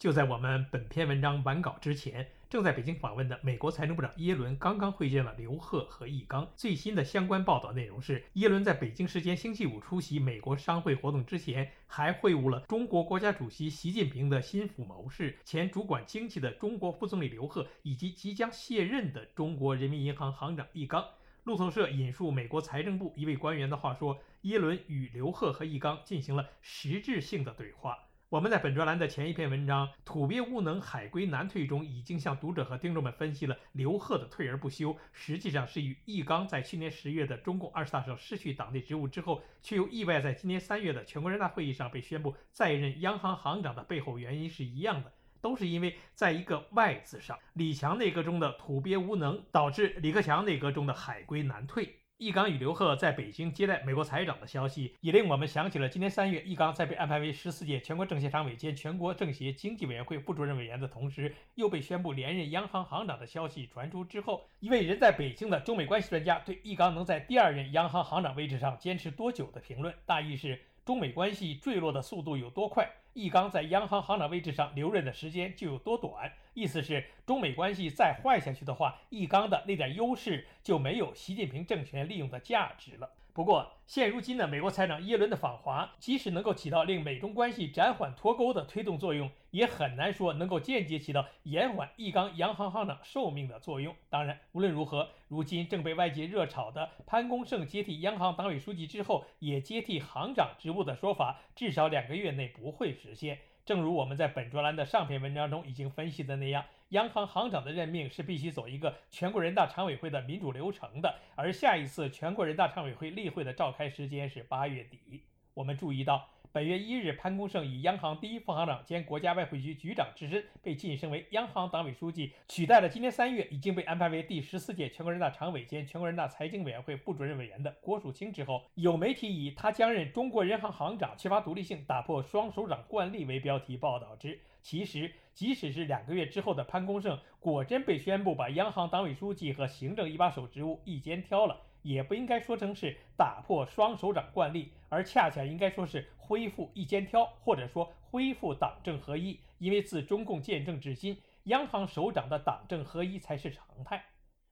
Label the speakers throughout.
Speaker 1: 就在我们本篇文章完稿之前，正在北京访问的美国财政部长耶伦刚刚会见了刘鹤和易纲。最新的相关报道内容是，耶伦在北京时间星期五出席美国商会活动之前，还会晤了中国国家主席习近平的心腹谋士、前主管经济的中国副总理刘鹤，以及即将卸任的中国人民银行行长易纲。路透社引述美国财政部一位官员的话说，耶伦与刘鹤和易纲进行了实质性的对话。我们在本专栏的前一篇文章《土鳖无能，海归难退》中，已经向读者和听众们分析了刘鹤的退而不休，实际上是与易纲在去年十月的中共二十大上失去党内职务之后，却又意外在今年三月的全国人大会议上被宣布再任央行行长的背后原因是一样的，都是因为在一个“外”字上，李强内阁中的土鳖无能，导致李克强内阁中的海归难退。易纲与刘鹤在北京接待美国财长的消息，也令我们想起了今年三月，易纲在被安排为十四届全国政协常委兼全国政协经济委员会副主任委员的同时，又被宣布连任央行行长的消息传出之后，一位人在北京的中美关系专家对易纲能在第二任央行行长位置上坚持多久的评论，大意是中美关系坠落的速度有多快。易纲在央行行长位置上留任的时间就有多短，意思是中美关系再坏下去的话，易纲的那点优势就没有习近平政权利用的价值了。不过，现如今的美国财长耶伦的访华，即使能够起到令美中关系暂缓脱钩的推动作用，也很难说能够间接起到延缓易纲央行行长寿命的作用。当然，无论如何，如今正被外界热炒的潘功胜接替央行党委书记之后，也接替行长职务的说法，至少两个月内不会实现。正如我们在本专栏的上篇文章中已经分析的那样，央行行长的任命是必须走一个全国人大常委会的民主流程的，而下一次全国人大常委会例会的召开时间是八月底。我们注意到。本月一日，潘功胜以央行第一副行长兼国家外汇局局长之身被晋升为央行党委书记，取代了今年三月已经被安排为第十四届全国人大常委兼全国人大财经委员会副主任委员的郭树清之后，有媒体以他将任中国人行行长缺乏独立性、打破双首长惯例为标题报道之。其实，即使是两个月之后的潘功胜果真被宣布把央行党委书记和行政一把手职务一肩挑了。也不应该说成是打破双手掌惯例，而恰恰应该说是恢复一肩挑，或者说恢复党政合一。因为自中共建政至今，央行首长的党政合一才是常态。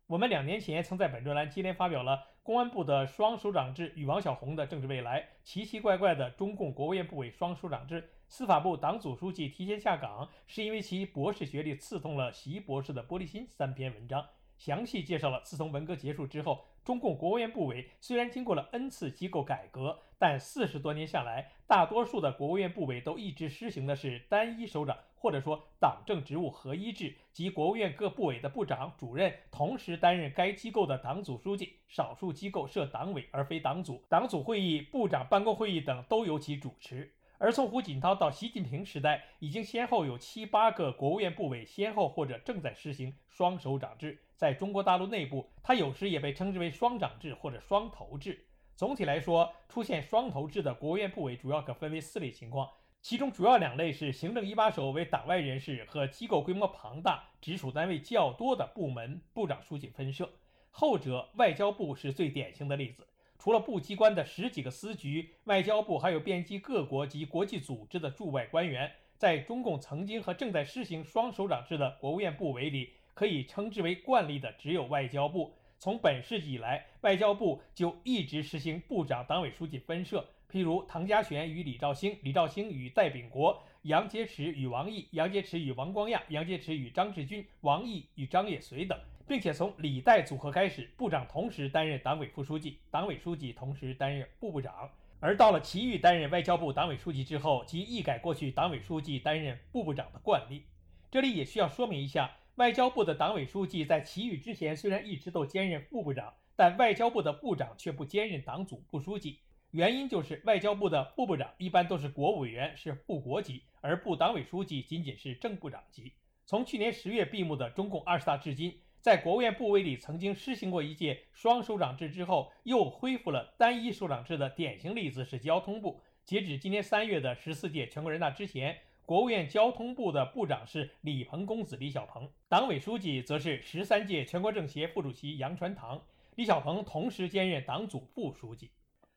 Speaker 1: 我们两年前曾在本专栏接连发表了公安部的双手掌制与王小红的政治未来，奇奇怪怪的中共国务院部委双手掌制，司法部党组书记提前下岗是因为其博士学历刺痛了习博士的玻璃心。三篇文章详细介绍了自从文革结束之后。中共国务院部委虽然经过了 N 次机构改革，但四十多年下来，大多数的国务院部委都一直实行的是单一首长，或者说党政职务合一制，即国务院各部委的部长、主任同时担任该机构的党组书记，少数机构设党委而非党组，党组会议、部长办公会议等都由其主持。而从胡锦涛到习近平时代，已经先后有七八个国务院部委先后或者正在实行双首长制。在中国大陆内部，它有时也被称之为双长制或者双头制。总体来说，出现双头制的国务院部委主要可分为四类情况，其中主要两类是行政一把手为党外人士和机构规模庞大、直属单位较多的部门部长书记分设。后者，外交部是最典型的例子。除了部机关的十几个司局，外交部还有遍及各国及国际组织的驻外官员。在中共曾经和正在实行双首长制的国务院部委里。可以称之为惯例的只有外交部。从本世纪以来，外交部就一直实行部长党委书记分设，譬如唐家璇与李兆兴、李兆兴与戴秉国、杨洁篪与王毅、杨洁篪与王光亚、杨洁篪与张志军、王毅与张业遂等，并且从李代组合开始，部长同时担任党委副书记，党委书记同时担任部部长。而到了祁煜担任外交部党委书记之后，即一改过去党委书记担任部部长的惯例。这里也需要说明一下。外交部的党委书记在其余之前虽然一直都兼任副部长，但外交部的部长却不兼任党组副书记。原因就是外交部的副部长一般都是国务委员，是副国级，而部党委书记仅仅是正部长级。从去年十月闭幕的中共二十大至今，在国务院部委里曾经施行过一届双首长制之后，又恢复了单一首长制的典型例子是交通部。截止今年三月的十四届全国人大之前，国务院交通部的部长是李鹏公子李小鹏，党委书记则是十三届全国政协副主席杨传堂。李小鹏同时兼任党组副书记。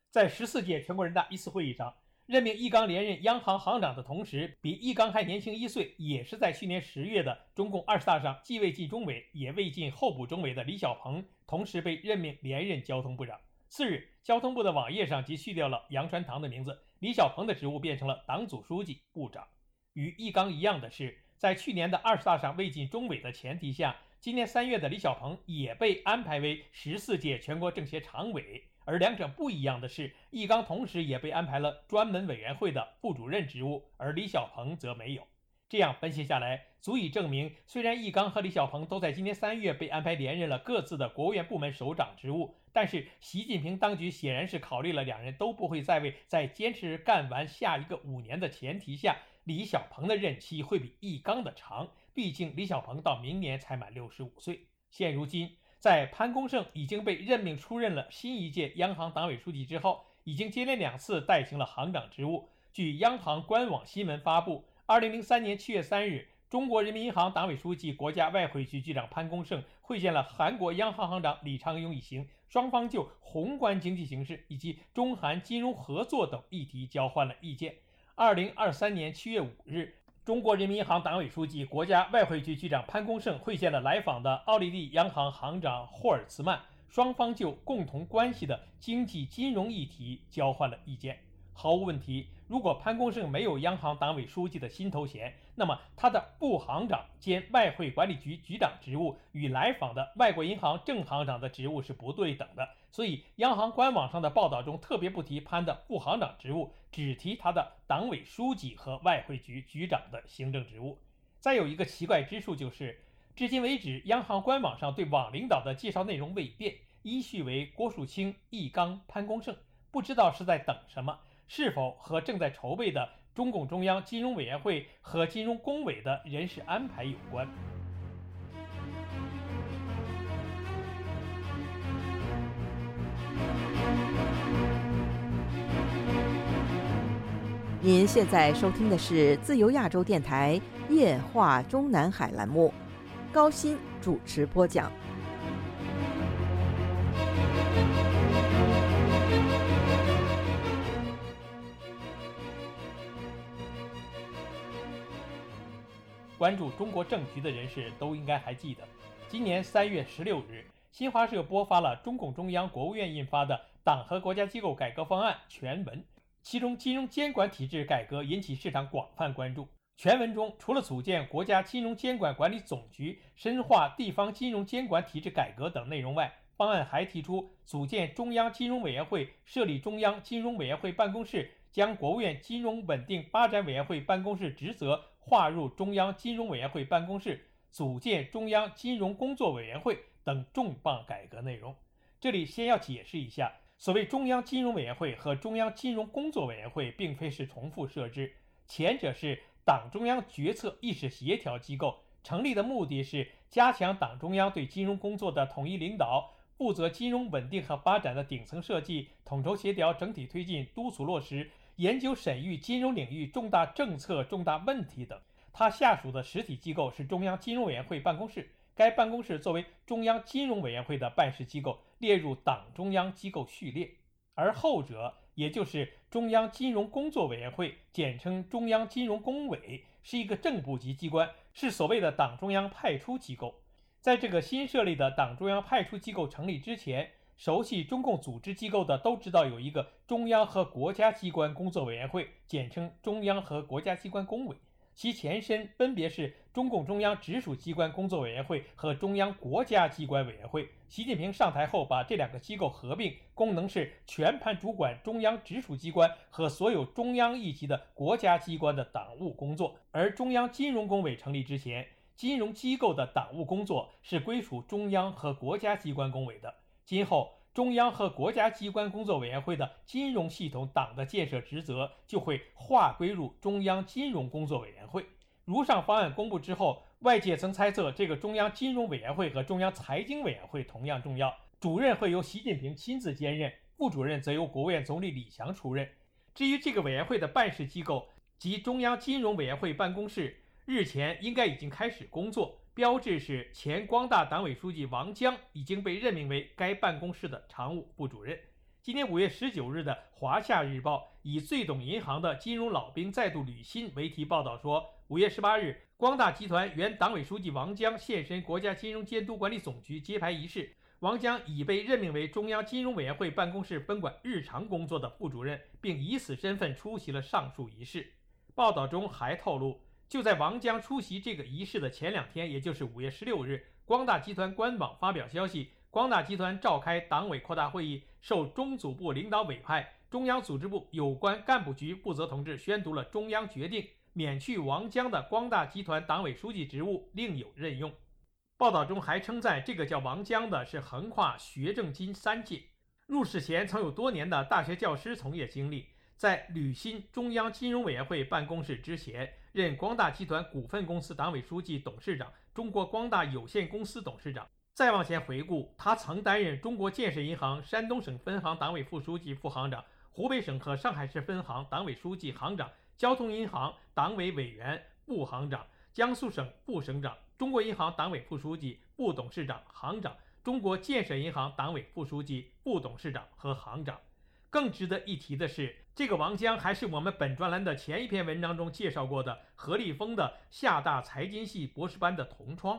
Speaker 1: 在十四届全国人大一次会议上。任命易纲连任央行行长的同时，比易纲还年轻一岁，也是在去年十月的中共二十大上既未进中委，也未进候补中委的李小鹏，同时被任命连任交通部长。次日，交通部的网页上即去掉了杨传堂的名字，李小鹏的职务变成了党组书记、部长。与易纲一样的是，在去年的二十大上未进中委的前提下，今年三月的李小鹏也被安排为十四届全国政协常委。而两者不一样的是，易纲同时也被安排了专门委员会的副主任职务，而李小鹏则没有。这样分析下来，足以证明，虽然易纲和李小鹏都在今年三月被安排连任了各自的国务院部门首长职务，但是习近平当局显然是考虑了两人都不会再位，在坚持干完下一个五年的前提下，李小鹏的任期会比易纲的长。毕竟李小鹏到明年才满六十五岁，现如今。在潘功胜已经被任命出任了新一届央行党委书记之后，已经接连两次代行了行长职务。据央行官网新闻发布，二零零三年七月三日，中国人民银行党委书记、国家外汇局局长潘功胜会见了韩国央行行长李昌镛一行，双方就宏观经济形势以及中韩金融合作等议题交换了意见。二零二三年七月五日。中国人民银行党委书记、国家外汇局局长潘功胜会见了来访的奥地利央行行长霍尔茨曼，双方就共同关系的经济金融议题交换了意见。毫无问题。如果潘功胜没有央行党委书记的新头衔，那么他的副行长兼外汇管理局局长职务与来访的外国银行正行长的职务是不对等的。所以，央行官网上的报道中特别不提潘的副行长职务，只提他的党委书记和外汇局局长的行政职务。再有一个奇怪之处就是，至今为止，央行官网上对网领导的介绍内容未变，依序为郭树清、易纲、潘功胜，不知道是在等什么。是否和正在筹备的中共中央金融委员会和金融工委的人事安排有关？
Speaker 2: 您现在收听的是自由亚洲电台夜话中南海栏目，高鑫主持播讲。
Speaker 1: 关注中国政局的人士都应该还记得，今年三月十六日，新华社播发了中共中央、国务院印发的《党和国家机构改革方案》全文，其中金融监管体制改革引起市场广泛关注。全文中，除了组建国家金融监管管理总局、深化地方金融监管体制改革等内容外，方案还提出组建中央金融委员会、设立中央金融委员会办公室，将国务院金融稳定发展委员会办公室职责。划入中央金融委员会办公室，组建中央金融工作委员会等重磅改革内容。这里先要解释一下，所谓中央金融委员会和中央金融工作委员会并非是重复设置，前者是党中央决策意识协调机构，成立的目的是加强党中央对金融工作的统一领导，负责金融稳定和发展的顶层设计，统筹协调整体推进，督促落实。研究审议金融领域重大政策、重大问题等，他下属的实体机构是中央金融委员会办公室。该办公室作为中央金融委员会的办事机构，列入党中央机构序列。而后者，也就是中央金融工作委员会，简称中央金融工委，是一个正部级机关，是所谓的党中央派出机构。在这个新设立的党中央派出机构成立之前，熟悉中共组织机构的都知道，有一个中央和国家机关工作委员会，简称中央和国家机关工委，其前身分别是中共中央直属机关工作委员会和中央国家机关委员会。习近平上台后，把这两个机构合并，功能是全盘主管中央直属机关和所有中央一级的国家机关的党务工作。而中央金融工委成立之前，金融机构的党务工作是归属中央和国家机关工委的。今后，中央和国家机关工作委员会的金融系统党的建设职责就会划归入中央金融工作委员会。如上方案公布之后，外界曾猜测这个中央金融委员会和中央财经委员会同样重要，主任会由习近平亲自兼任，副主任则由国务院总理李强出任。至于这个委员会的办事机构及中央金融委员会办公室，日前应该已经开始工作。标志是前光大党委书记王江已经被任命为该办公室的常务副主任。今年五月十九日的《华夏日报》以“最懂银行的金融老兵再度履新”为题报道说，五月十八日，光大集团原党委书记王江现身国家金融监督管理总局揭牌仪式。王江已被任命为中央金融委员会办公室分管日常工作的副主任，并以此身份出席了上述仪式。报道中还透露。就在王江出席这个仪式的前两天，也就是五月十六日，光大集团官网发表消息，光大集团召开党委扩大会议，受中组部领导委派，中央组织部有关干部局负责同志宣读了中央决定，免去王江的光大集团党委书记职务，另有任用。报道中还称赞这个叫王江的是横跨学政金三界，入仕前曾有多年的大学教师从业经历，在履新中央金融委员会办公室之前。任光大集团股份公司党委书记、董事长，中国光大有限公司董事长。再往前回顾，他曾担任中国建设银行山东省分行党委副书记、副行长，湖北省和上海市分行党委书记、行长，交通银行党委委员、副行长，江苏省副省长，中国银行党委副书记、副董事长、行长，中国建设银行党委副书记、副董事长和行长。更值得一提的是，这个王江还是我们本专栏的前一篇文章中介绍过的何立峰的厦大财经系博士班的同窗。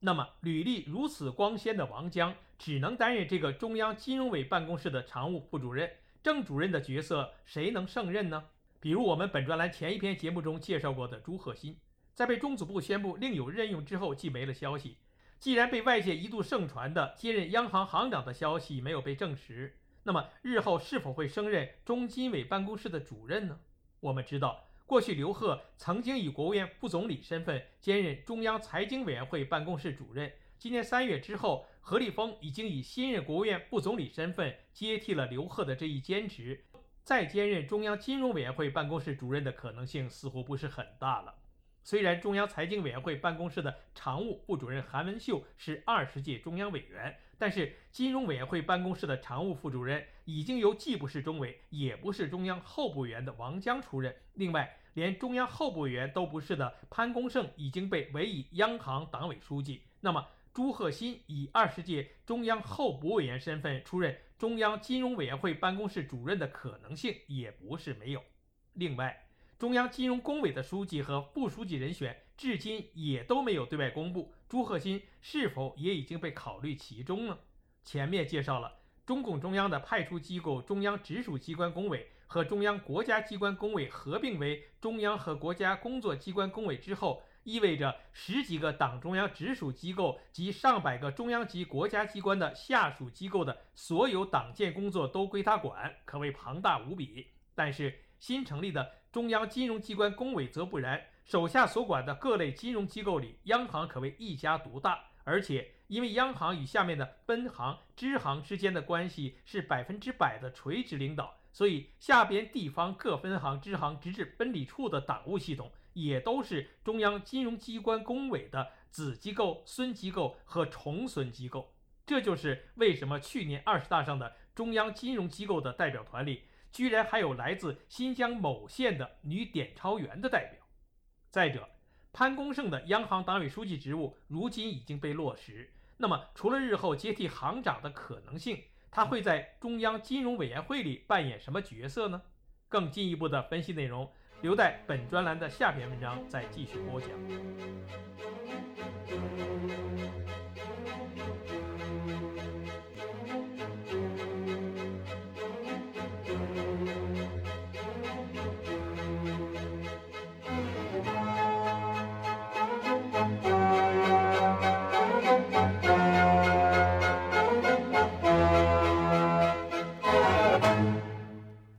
Speaker 1: 那么，履历如此光鲜的王江，只能担任这个中央金融委办公室的常务副主任，正主任的角色谁能胜任呢？比如我们本专栏前一篇节目中介绍过的朱鹤新，在被中组部宣布另有任用之后，即没了消息。既然被外界一度盛传的接任央行行长的消息没有被证实。那么日后是否会升任中金委办公室的主任呢？我们知道，过去刘鹤曾经以国务院副总理身份兼任中央财经委员会办公室主任。今年三月之后，何立峰已经以新任国务院副总理身份接替了刘鹤的这一兼职，再兼任中央金融委员会办公室主任的可能性似乎不是很大了。虽然中央财经委员会办公室的常务副主任韩文秀是二十届中央委员。但是，金融委员会办公室的常务副主任已经由既不是中委，也不是中央候补委员的王江出任。另外，连中央候补委员都不是的潘功胜已经被委以央行党委书记。那么，朱鹤新以二十届中央候补委员身份出任中央金融委员会办公室主任的可能性也不是没有。另外，中央金融工委的书记和副书记人选至今也都没有对外公布。朱鹤新是否也已经被考虑其中呢？前面介绍了中共中央的派出机构中央直属机关工委和中央国家机关工委合并为中央和国家工作机关工委之后，意味着十几个党中央直属机构及上百个中央级国家机关的下属机构的所有党建工作都归他管，可谓庞大无比。但是新成立的中央金融机关工委则不然。手下所管的各类金融机构里，央行可谓一家独大，而且因为央行与下面的分行、支行之间的关系是百分之百的垂直领导，所以下边地方各分行、支行直至分理处的党务系统，也都是中央金融机关工委的子机构、孙机构和重孙机构。这就是为什么去年二十大上的中央金融机构的代表团里，居然还有来自新疆某县的女点钞员的代表。再者，潘功胜的央行党委书记职务如今已经被落实。那么，除了日后接替行长的可能性，他会在中央金融委员会里扮演什么角色呢？更进一步的分析内容，留待本专栏的下篇文章再继续播讲。